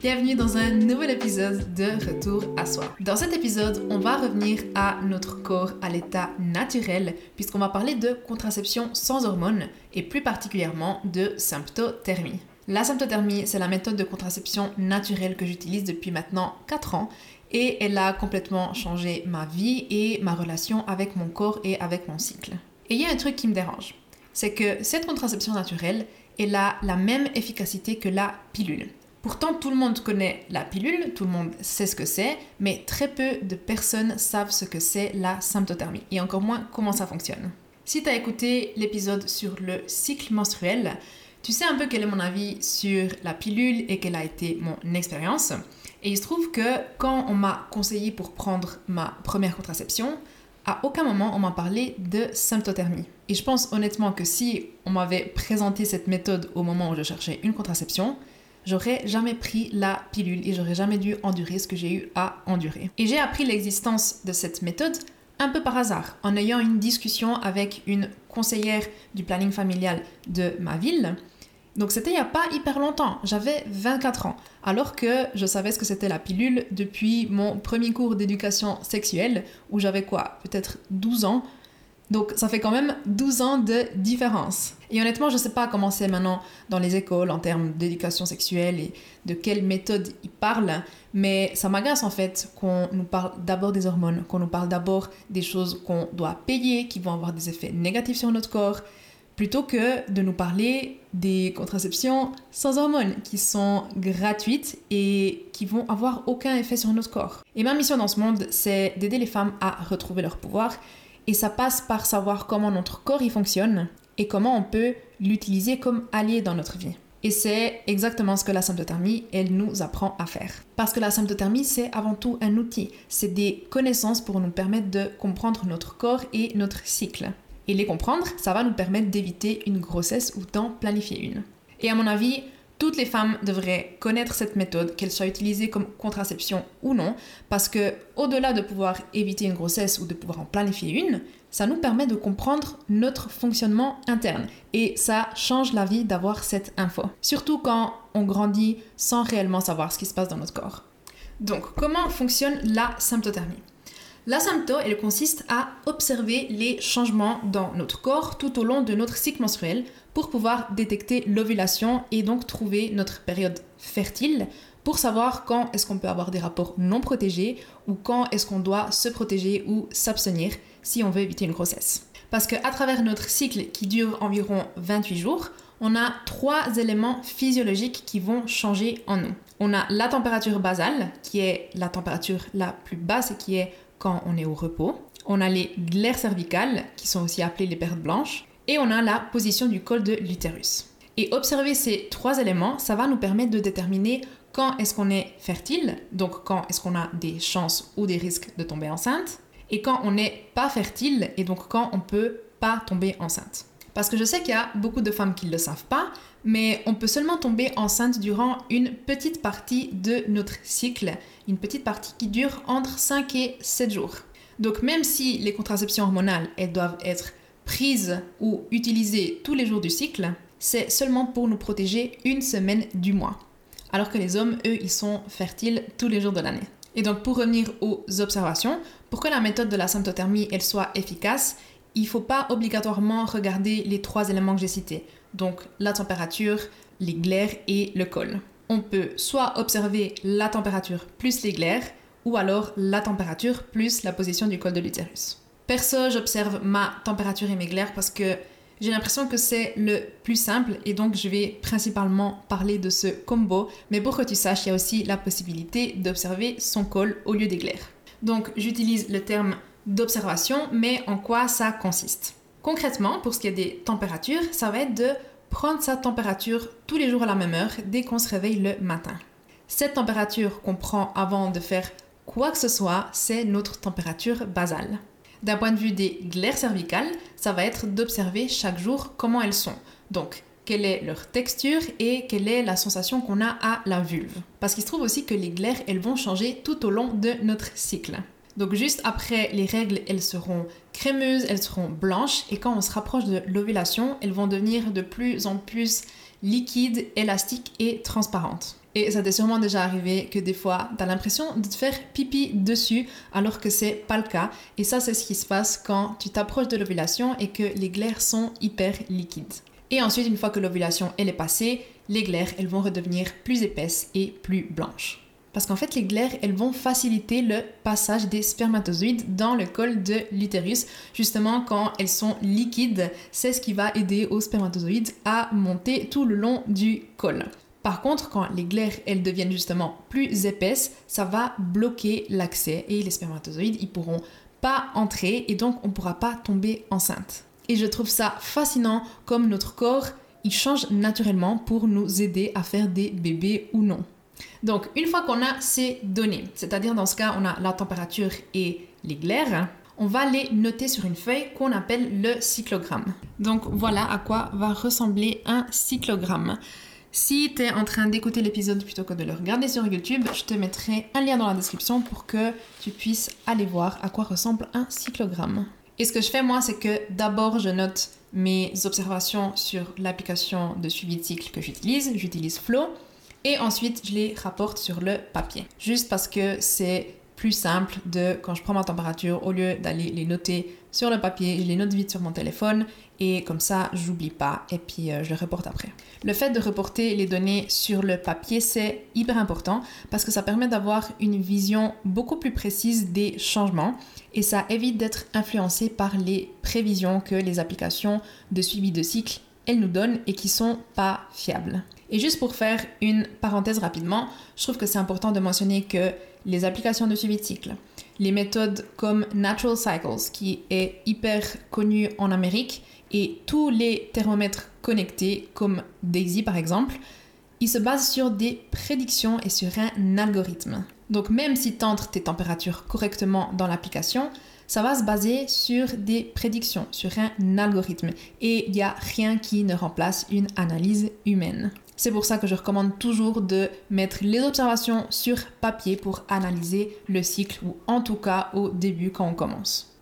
Bienvenue dans un nouvel épisode de Retour à soi. Dans cet épisode, on va revenir à notre corps à l'état naturel puisqu'on va parler de contraception sans hormones et plus particulièrement de symptothermie. La symptothermie, c'est la méthode de contraception naturelle que j'utilise depuis maintenant 4 ans et elle a complètement changé ma vie et ma relation avec mon corps et avec mon cycle. Et il y a un truc qui me dérange, c'est que cette contraception naturelle, elle a la même efficacité que la pilule. Pourtant, tout le monde connaît la pilule, tout le monde sait ce que c'est, mais très peu de personnes savent ce que c'est la symptothermie, et encore moins comment ça fonctionne. Si tu as écouté l'épisode sur le cycle menstruel, tu sais un peu quel est mon avis sur la pilule et quelle a été mon expérience. Et il se trouve que quand on m'a conseillé pour prendre ma première contraception, à aucun moment on m'a parlé de symptothermie. Et je pense honnêtement que si on m'avait présenté cette méthode au moment où je cherchais une contraception, j'aurais jamais pris la pilule et j'aurais jamais dû endurer ce que j'ai eu à endurer. Et j'ai appris l'existence de cette méthode un peu par hasard, en ayant une discussion avec une conseillère du planning familial de ma ville donc c'était il n'y a pas hyper longtemps, j'avais 24 ans, alors que je savais ce que c'était la pilule depuis mon premier cours d'éducation sexuelle, où j'avais quoi? Peut-être 12 ans. Donc ça fait quand même 12 ans de différence. Et honnêtement, je ne sais pas comment c'est maintenant dans les écoles en termes d'éducation sexuelle et de quelle méthode ils parlent, mais ça m'agace en fait qu'on nous parle d'abord des hormones, qu'on nous parle d'abord des choses qu'on doit payer, qui vont avoir des effets négatifs sur notre corps, plutôt que de nous parler des contraceptions sans hormones qui sont gratuites et qui vont avoir aucun effet sur notre corps. Et ma mission dans ce monde, c'est d'aider les femmes à retrouver leur pouvoir et ça passe par savoir comment notre corps y fonctionne et comment on peut l'utiliser comme allié dans notre vie. Et c'est exactement ce que la symptothermie, elle nous apprend à faire. Parce que la symptothermie, c'est avant tout un outil. C'est des connaissances pour nous permettre de comprendre notre corps et notre cycle. Et les comprendre, ça va nous permettre d'éviter une grossesse ou d'en planifier une. Et à mon avis, toutes les femmes devraient connaître cette méthode, qu'elle soit utilisée comme contraception ou non, parce que au-delà de pouvoir éviter une grossesse ou de pouvoir en planifier une, ça nous permet de comprendre notre fonctionnement interne et ça change la vie d'avoir cette info. Surtout quand on grandit sans réellement savoir ce qui se passe dans notre corps. Donc, comment fonctionne la symptothermie? La sympto, elle consiste à observer les changements dans notre corps tout au long de notre cycle menstruel pour pouvoir détecter l'ovulation et donc trouver notre période fertile pour savoir quand est-ce qu'on peut avoir des rapports non protégés ou quand est-ce qu'on doit se protéger ou s'abstenir si on veut éviter une grossesse. Parce qu'à travers notre cycle qui dure environ 28 jours, on a trois éléments physiologiques qui vont changer en nous. On a la température basale, qui est la température la plus basse et qui est quand on est au repos. On a les glaires cervicales, qui sont aussi appelées les pertes blanches. Et on a la position du col de l'utérus. Et observer ces trois éléments, ça va nous permettre de déterminer quand est-ce qu'on est fertile, donc quand est-ce qu'on a des chances ou des risques de tomber enceinte, et quand on n'est pas fertile, et donc quand on peut pas tomber enceinte. Parce que je sais qu'il y a beaucoup de femmes qui ne le savent pas, mais on peut seulement tomber enceinte durant une petite partie de notre cycle, une petite partie qui dure entre 5 et 7 jours. Donc même si les contraceptions hormonales, elles doivent être prises ou utilisées tous les jours du cycle, c'est seulement pour nous protéger une semaine du mois. Alors que les hommes, eux, ils sont fertiles tous les jours de l'année. Et donc pour revenir aux observations, pour que la méthode de la symptothermie elle soit efficace, il ne faut pas obligatoirement regarder les trois éléments que j'ai cités, donc la température, les glaires et le col. On peut soit observer la température plus les glaires, ou alors la température plus la position du col de l'utérus. Perso, j'observe ma température et mes glaires parce que j'ai l'impression que c'est le plus simple et donc je vais principalement parler de ce combo. Mais pour que tu saches, il y a aussi la possibilité d'observer son col au lieu des glaires. Donc j'utilise le terme d'observation, mais en quoi ça consiste Concrètement, pour ce qui est des températures, ça va être de prendre sa température tous les jours à la même heure dès qu'on se réveille le matin. Cette température qu'on prend avant de faire quoi que ce soit, c'est notre température basale. D'un point de vue des glaires cervicales, ça va être d'observer chaque jour comment elles sont. Donc, quelle est leur texture et quelle est la sensation qu'on a à la vulve. Parce qu'il se trouve aussi que les glaires, elles vont changer tout au long de notre cycle. Donc juste après les règles, elles seront crémeuses, elles seront blanches et quand on se rapproche de l'ovulation, elles vont devenir de plus en plus liquides, élastiques et transparentes. Et ça t'est sûrement déjà arrivé que des fois, tu as l'impression de te faire pipi dessus alors que c'est pas le cas. Et ça, c'est ce qui se passe quand tu t'approches de l'ovulation et que les glaires sont hyper liquides. Et ensuite, une fois que l'ovulation elle est passée, les glaires elles vont redevenir plus épaisses et plus blanches. Parce qu'en fait, les glaires, elles vont faciliter le passage des spermatozoïdes dans le col de l'utérus. Justement, quand elles sont liquides, c'est ce qui va aider aux spermatozoïdes à monter tout le long du col. Par contre, quand les glaires, elles deviennent justement plus épaisses, ça va bloquer l'accès et les spermatozoïdes, ils pourront pas entrer et donc on pourra pas tomber enceinte. Et je trouve ça fascinant comme notre corps, il change naturellement pour nous aider à faire des bébés ou non. Donc, une fois qu'on a ces données, c'est-à-dire dans ce cas, on a la température et les glaires, on va les noter sur une feuille qu'on appelle le cyclogramme. Donc, voilà à quoi va ressembler un cyclogramme. Si tu es en train d'écouter l'épisode plutôt que de le regarder sur YouTube, je te mettrai un lien dans la description pour que tu puisses aller voir à quoi ressemble un cyclogramme. Et ce que je fais moi, c'est que d'abord je note mes observations sur l'application de suivi de cycle que j'utilise. J'utilise Flow. Et ensuite, je les rapporte sur le papier. Juste parce que c'est plus simple de, quand je prends ma température, au lieu d'aller les noter sur le papier, je les note vite sur mon téléphone et comme ça, j'oublie pas et puis euh, je le reporte après. Le fait de reporter les données sur le papier, c'est hyper important parce que ça permet d'avoir une vision beaucoup plus précise des changements et ça évite d'être influencé par les prévisions que les applications de suivi de cycle elles nous donnent et qui sont pas fiables. Et juste pour faire une parenthèse rapidement, je trouve que c'est important de mentionner que les applications de suivi de cycle, les méthodes comme Natural Cycles, qui est hyper connu en Amérique, et tous les thermomètres connectés, comme Daisy par exemple, ils se basent sur des prédictions et sur un algorithme. Donc même si tu entres tes températures correctement dans l'application, ça va se baser sur des prédictions, sur un algorithme. Et il n'y a rien qui ne remplace une analyse humaine. C'est pour ça que je recommande toujours de mettre les observations sur papier pour analyser le cycle, ou en tout cas au début quand on commence.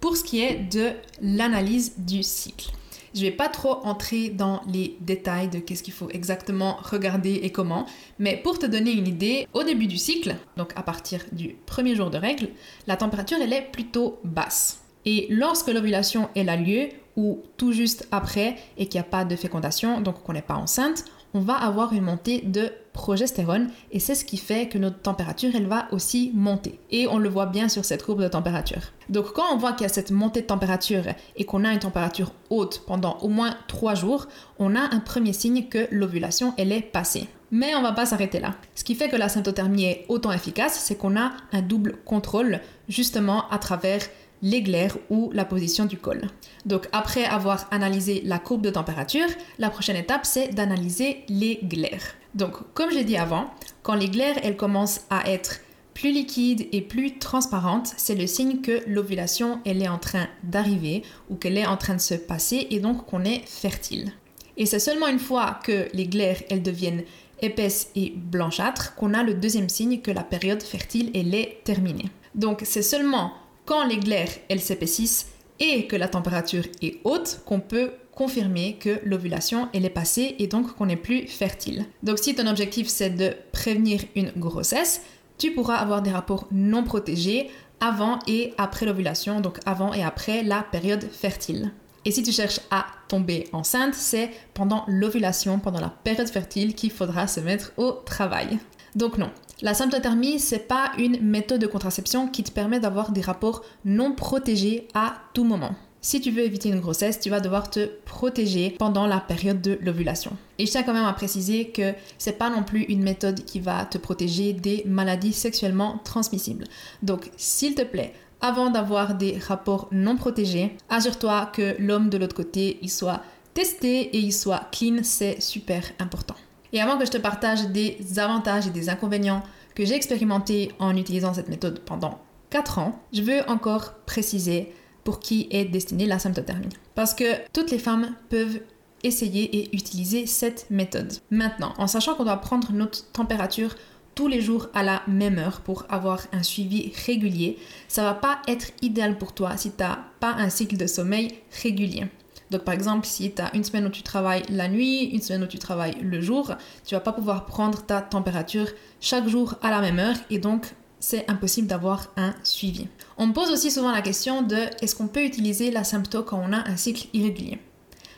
Pour ce qui est de l'analyse du cycle, je vais pas trop entrer dans les détails de qu'est-ce qu'il faut exactement regarder et comment, mais pour te donner une idée, au début du cycle, donc à partir du premier jour de règle, la température elle est plutôt basse. Et lorsque l'ovulation elle a lieu, ou tout juste après, et qu'il n'y a pas de fécondation, donc qu'on n'est pas enceinte, on va avoir une montée de progestérone et c'est ce qui fait que notre température elle va aussi monter et on le voit bien sur cette courbe de température. Donc quand on voit qu'il y a cette montée de température et qu'on a une température haute pendant au moins 3 jours, on a un premier signe que l'ovulation elle est passée. Mais on va pas s'arrêter là. Ce qui fait que la symptothermie est autant efficace, c'est qu'on a un double contrôle justement à travers les glaires ou la position du col. Donc après avoir analysé la courbe de température, la prochaine étape c'est d'analyser les glaires. Donc comme j'ai dit avant, quand les glaires elles commencent à être plus liquides et plus transparentes, c'est le signe que l'ovulation elle est en train d'arriver ou qu'elle est en train de se passer et donc qu'on est fertile. Et c'est seulement une fois que les glaires elles deviennent épaisses et blanchâtres qu'on a le deuxième signe que la période fertile elle est terminée. Donc c'est seulement quand les glaires elles s'épaississent et que la température est haute qu'on peut confirmer que l'ovulation est passée et donc qu'on est plus fertile. Donc si ton objectif c'est de prévenir une grossesse, tu pourras avoir des rapports non protégés avant et après l'ovulation, donc avant et après la période fertile. Et si tu cherches à tomber enceinte, c'est pendant l'ovulation, pendant la période fertile qu'il faudra se mettre au travail. Donc non, la symptothermie, c'est pas une méthode de contraception qui te permet d'avoir des rapports non protégés à tout moment. Si tu veux éviter une grossesse, tu vas devoir te protéger pendant la période de l'ovulation. Et je tiens quand même à préciser que c'est pas non plus une méthode qui va te protéger des maladies sexuellement transmissibles. Donc, s'il te plaît, avant d'avoir des rapports non protégés, assure-toi que l'homme de l'autre côté, il soit testé et il soit clean, c'est super important. Et avant que je te partage des avantages et des inconvénients que j'ai expérimentés en utilisant cette méthode pendant 4 ans, je veux encore préciser pour qui est destinée la symptothermie. Parce que toutes les femmes peuvent essayer et utiliser cette méthode. Maintenant, en sachant qu'on doit prendre notre température tous les jours à la même heure pour avoir un suivi régulier, ça va pas être idéal pour toi si tu n'as pas un cycle de sommeil régulier. Donc par exemple, si tu as une semaine où tu travailles la nuit, une semaine où tu travailles le jour, tu vas pas pouvoir prendre ta température chaque jour à la même heure et donc c'est impossible d'avoir un suivi. On me pose aussi souvent la question de est-ce qu'on peut utiliser la symptôme quand on a un cycle irrégulier?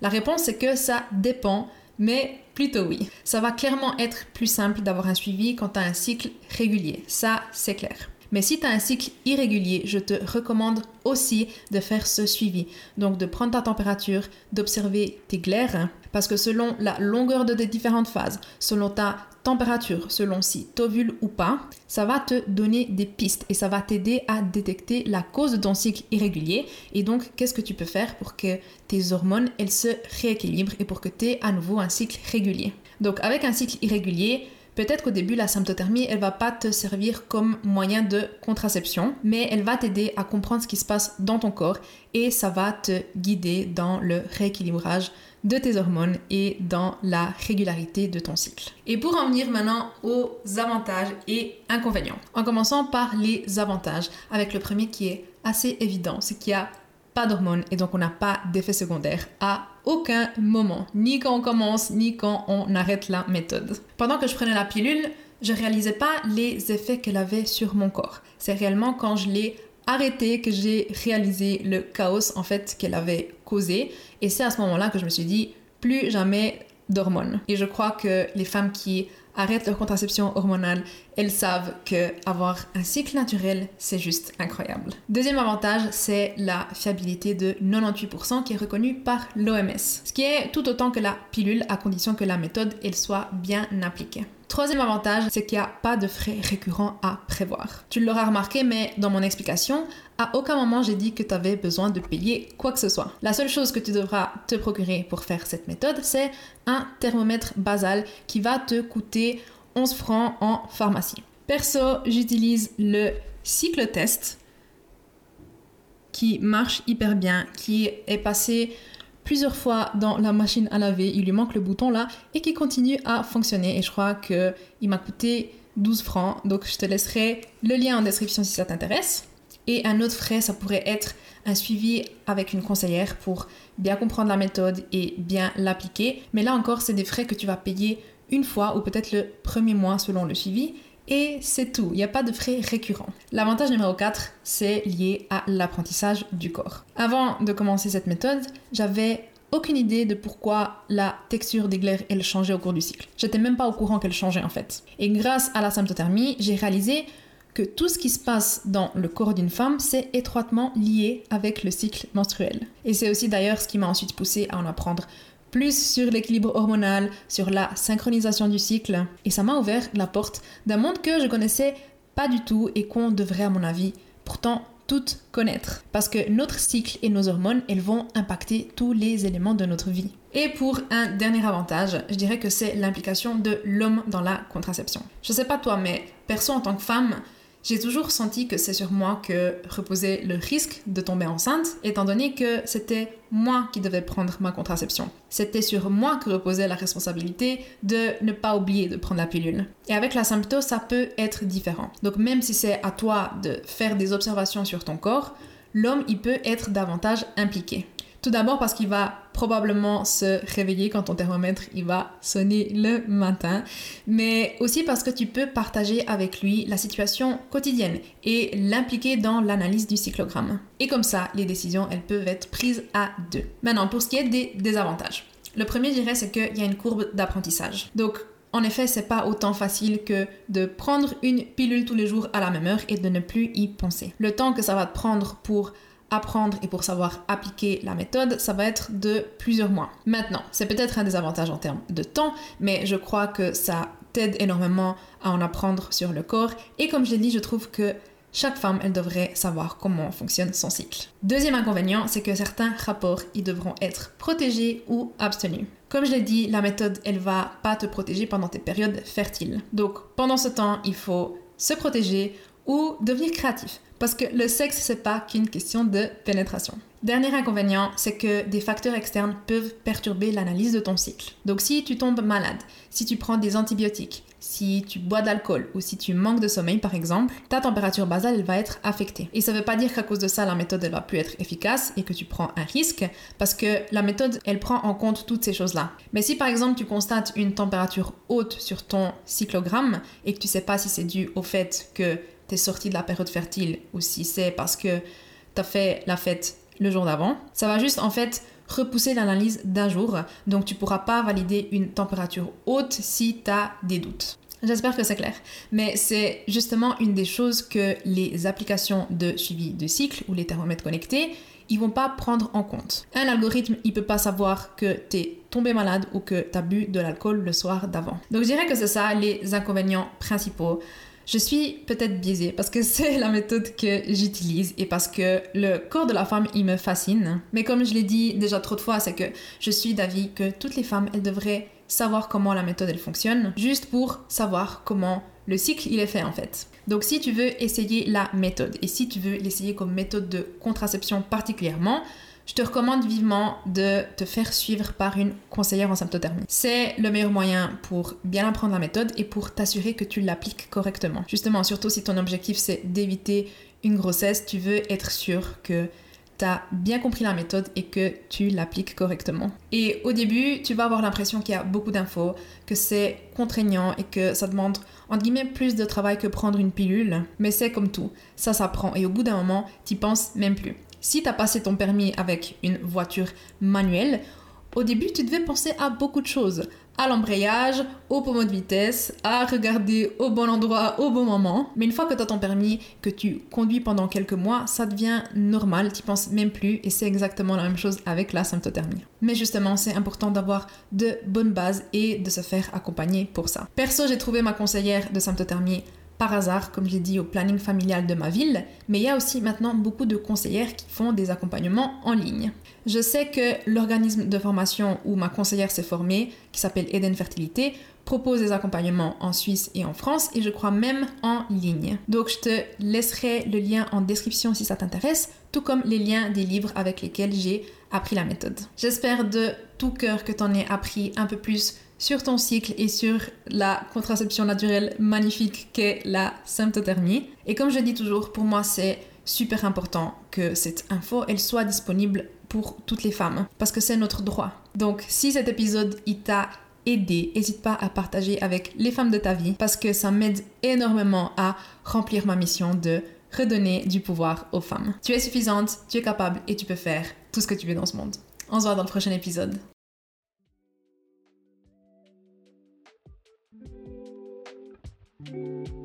La réponse est que ça dépend, mais plutôt oui. Ça va clairement être plus simple d'avoir un suivi quand tu as un cycle régulier, ça c'est clair. Mais si tu as un cycle irrégulier, je te recommande aussi de faire ce suivi. Donc de prendre ta température, d'observer tes glaires, parce que selon la longueur de tes différentes phases, selon ta température, selon si t'ovules ou pas, ça va te donner des pistes et ça va t'aider à détecter la cause de ton cycle irrégulier et donc qu'est-ce que tu peux faire pour que tes hormones elles se rééquilibrent et pour que tu aies à nouveau un cycle régulier? Donc avec un cycle irrégulier, Peut-être qu'au début, la symptothermie, elle va pas te servir comme moyen de contraception, mais elle va t'aider à comprendre ce qui se passe dans ton corps et ça va te guider dans le rééquilibrage de tes hormones et dans la régularité de ton cycle. Et pour en venir maintenant aux avantages et inconvénients, en commençant par les avantages, avec le premier qui est assez évident, c'est qu'il y a pas d'hormones et donc on n'a pas d'effet secondaire à aucun moment, ni quand on commence, ni quand on arrête la méthode. Pendant que je prenais la pilule, je réalisais pas les effets qu'elle avait sur mon corps. C'est réellement quand je l'ai arrêtée que j'ai réalisé le chaos en fait qu'elle avait causé et c'est à ce moment-là que je me suis dit plus jamais d'hormones. Et je crois que les femmes qui arrêtent leur contraception hormonale, elles savent que avoir un cycle naturel, c'est juste incroyable. Deuxième avantage, c'est la fiabilité de 98% qui est reconnue par l'OMS, ce qui est tout autant que la pilule à condition que la méthode elle soit bien appliquée. Troisième avantage, c'est qu'il n'y a pas de frais récurrents à prévoir. Tu l'auras remarqué, mais dans mon explication, à aucun moment j'ai dit que tu avais besoin de payer quoi que ce soit. La seule chose que tu devras te procurer pour faire cette méthode, c'est un thermomètre basal qui va te coûter 11 francs en pharmacie. Perso, j'utilise le cycle test qui marche hyper bien, qui est passé plusieurs fois dans la machine à laver, il lui manque le bouton là, et qui continue à fonctionner. Et je crois qu'il m'a coûté 12 francs, donc je te laisserai le lien en description si ça t'intéresse. Et un autre frais, ça pourrait être un suivi avec une conseillère pour bien comprendre la méthode et bien l'appliquer. Mais là encore, c'est des frais que tu vas payer une fois ou peut-être le premier mois selon le suivi. Et c'est tout, il n'y a pas de frais récurrents. L'avantage numéro 4, c'est lié à l'apprentissage du corps. Avant de commencer cette méthode, j'avais aucune idée de pourquoi la texture des glaires elle changeait au cours du cycle. J'étais même pas au courant qu'elle changeait en fait. Et grâce à la symptothermie, j'ai réalisé que tout ce qui se passe dans le corps d'une femme, c'est étroitement lié avec le cycle menstruel. Et c'est aussi d'ailleurs ce qui m'a ensuite poussé à en apprendre plus sur l'équilibre hormonal, sur la synchronisation du cycle. Et ça m'a ouvert la porte d'un monde que je connaissais pas du tout et qu'on devrait, à mon avis, pourtant toutes connaître. Parce que notre cycle et nos hormones, elles vont impacter tous les éléments de notre vie. Et pour un dernier avantage, je dirais que c'est l'implication de l'homme dans la contraception. Je sais pas toi, mais perso en tant que femme, j'ai toujours senti que c'est sur moi que reposait le risque de tomber enceinte, étant donné que c'était moi qui devais prendre ma contraception. C'était sur moi que reposait la responsabilité de ne pas oublier de prendre la pilule. Et avec la symptose, ça peut être différent. Donc même si c'est à toi de faire des observations sur ton corps, l'homme, il peut être davantage impliqué. Tout d'abord parce qu'il va probablement se réveiller quand ton thermomètre il va sonner le matin, mais aussi parce que tu peux partager avec lui la situation quotidienne et l'impliquer dans l'analyse du cyclogramme. Et comme ça, les décisions, elles peuvent être prises à deux. Maintenant, pour ce qui est des désavantages. Le premier, je dirais, c'est qu'il y a une courbe d'apprentissage. Donc, en effet, c'est pas autant facile que de prendre une pilule tous les jours à la même heure et de ne plus y penser. Le temps que ça va te prendre pour apprendre et pour savoir appliquer la méthode, ça va être de plusieurs mois. Maintenant, c'est peut-être un désavantage en termes de temps, mais je crois que ça t'aide énormément à en apprendre sur le corps. Et comme je l'ai dit, je trouve que chaque femme, elle devrait savoir comment fonctionne son cycle. Deuxième inconvénient, c'est que certains rapports, ils devront être protégés ou abstenus. Comme je l'ai dit, la méthode, elle va pas te protéger pendant tes périodes fertiles. Donc, pendant ce temps, il faut se protéger ou devenir créatif. Parce que le sexe, c'est pas qu'une question de pénétration. Dernier inconvénient, c'est que des facteurs externes peuvent perturber l'analyse de ton cycle. Donc si tu tombes malade, si tu prends des antibiotiques, si tu bois de l'alcool ou si tu manques de sommeil par exemple, ta température basale va être affectée. Et ça ne veut pas dire qu'à cause de ça la méthode elle va plus être efficace et que tu prends un risque parce que la méthode elle prend en compte toutes ces choses-là. Mais si par exemple tu constates une température haute sur ton cyclogramme et que tu sais pas si c'est dû au fait que tu es sorti de la période fertile ou si c'est parce que tu as fait la fête le jour d'avant. Ça va juste en fait repousser l'analyse d'un jour, donc tu pourras pas valider une température haute si tu as des doutes. J'espère que c'est clair. Mais c'est justement une des choses que les applications de suivi de cycle ou les thermomètres connectés, ils vont pas prendre en compte. Un algorithme, il peut pas savoir que tu es tombé malade ou que tu as bu de l'alcool le soir d'avant. Donc je dirais que c'est ça les inconvénients principaux. Je suis peut-être biaisée parce que c'est la méthode que j'utilise et parce que le corps de la femme, il me fascine. Mais comme je l'ai dit déjà trop de fois, c'est que je suis d'avis que toutes les femmes, elles devraient savoir comment la méthode, elle fonctionne, juste pour savoir comment le cycle, il est fait en fait. Donc si tu veux essayer la méthode et si tu veux l'essayer comme méthode de contraception particulièrement, je te recommande vivement de te faire suivre par une conseillère en symptothermie. C'est le meilleur moyen pour bien apprendre la méthode et pour t'assurer que tu l'appliques correctement. Justement, surtout si ton objectif c'est d'éviter une grossesse, tu veux être sûr que tu as bien compris la méthode et que tu l'appliques correctement. Et au début, tu vas avoir l'impression qu'il y a beaucoup d'infos, que c'est contraignant et que ça demande entre guillemets plus de travail que prendre une pilule, mais c'est comme tout, ça s'apprend et au bout d'un moment, tu penses même plus. Si tu as passé ton permis avec une voiture manuelle, au début, tu devais penser à beaucoup de choses. À l'embrayage, au pommeau de vitesse, à regarder au bon endroit au bon moment. Mais une fois que tu as ton permis, que tu conduis pendant quelques mois, ça devient normal, tu penses même plus et c'est exactement la même chose avec la symptothermie. Mais justement, c'est important d'avoir de bonnes bases et de se faire accompagner pour ça. Perso, j'ai trouvé ma conseillère de symptothermie par hasard, comme j'ai dit, au planning familial de ma ville, mais il y a aussi maintenant beaucoup de conseillères qui font des accompagnements en ligne. Je sais que l'organisme de formation où ma conseillère s'est formée, qui s'appelle Eden Fertilité, propose des accompagnements en Suisse et en France et je crois même en ligne. Donc je te laisserai le lien en description si ça t'intéresse, tout comme les liens des livres avec lesquels j'ai appris la méthode. J'espère de tout cœur que tu en aies appris un peu plus sur ton cycle et sur la contraception naturelle magnifique qu'est la symptothermie. Et comme je dis toujours, pour moi c'est super important que cette info elle soit disponible pour toutes les femmes parce que c'est notre droit. Donc si cet épisode il t'a aidé, n'hésite pas à partager avec les femmes de ta vie parce que ça m'aide énormément à remplir ma mission de redonner du pouvoir aux femmes. Tu es suffisante, tu es capable et tu peux faire tout ce que tu veux dans ce monde. On se voit dans le prochain épisode. Música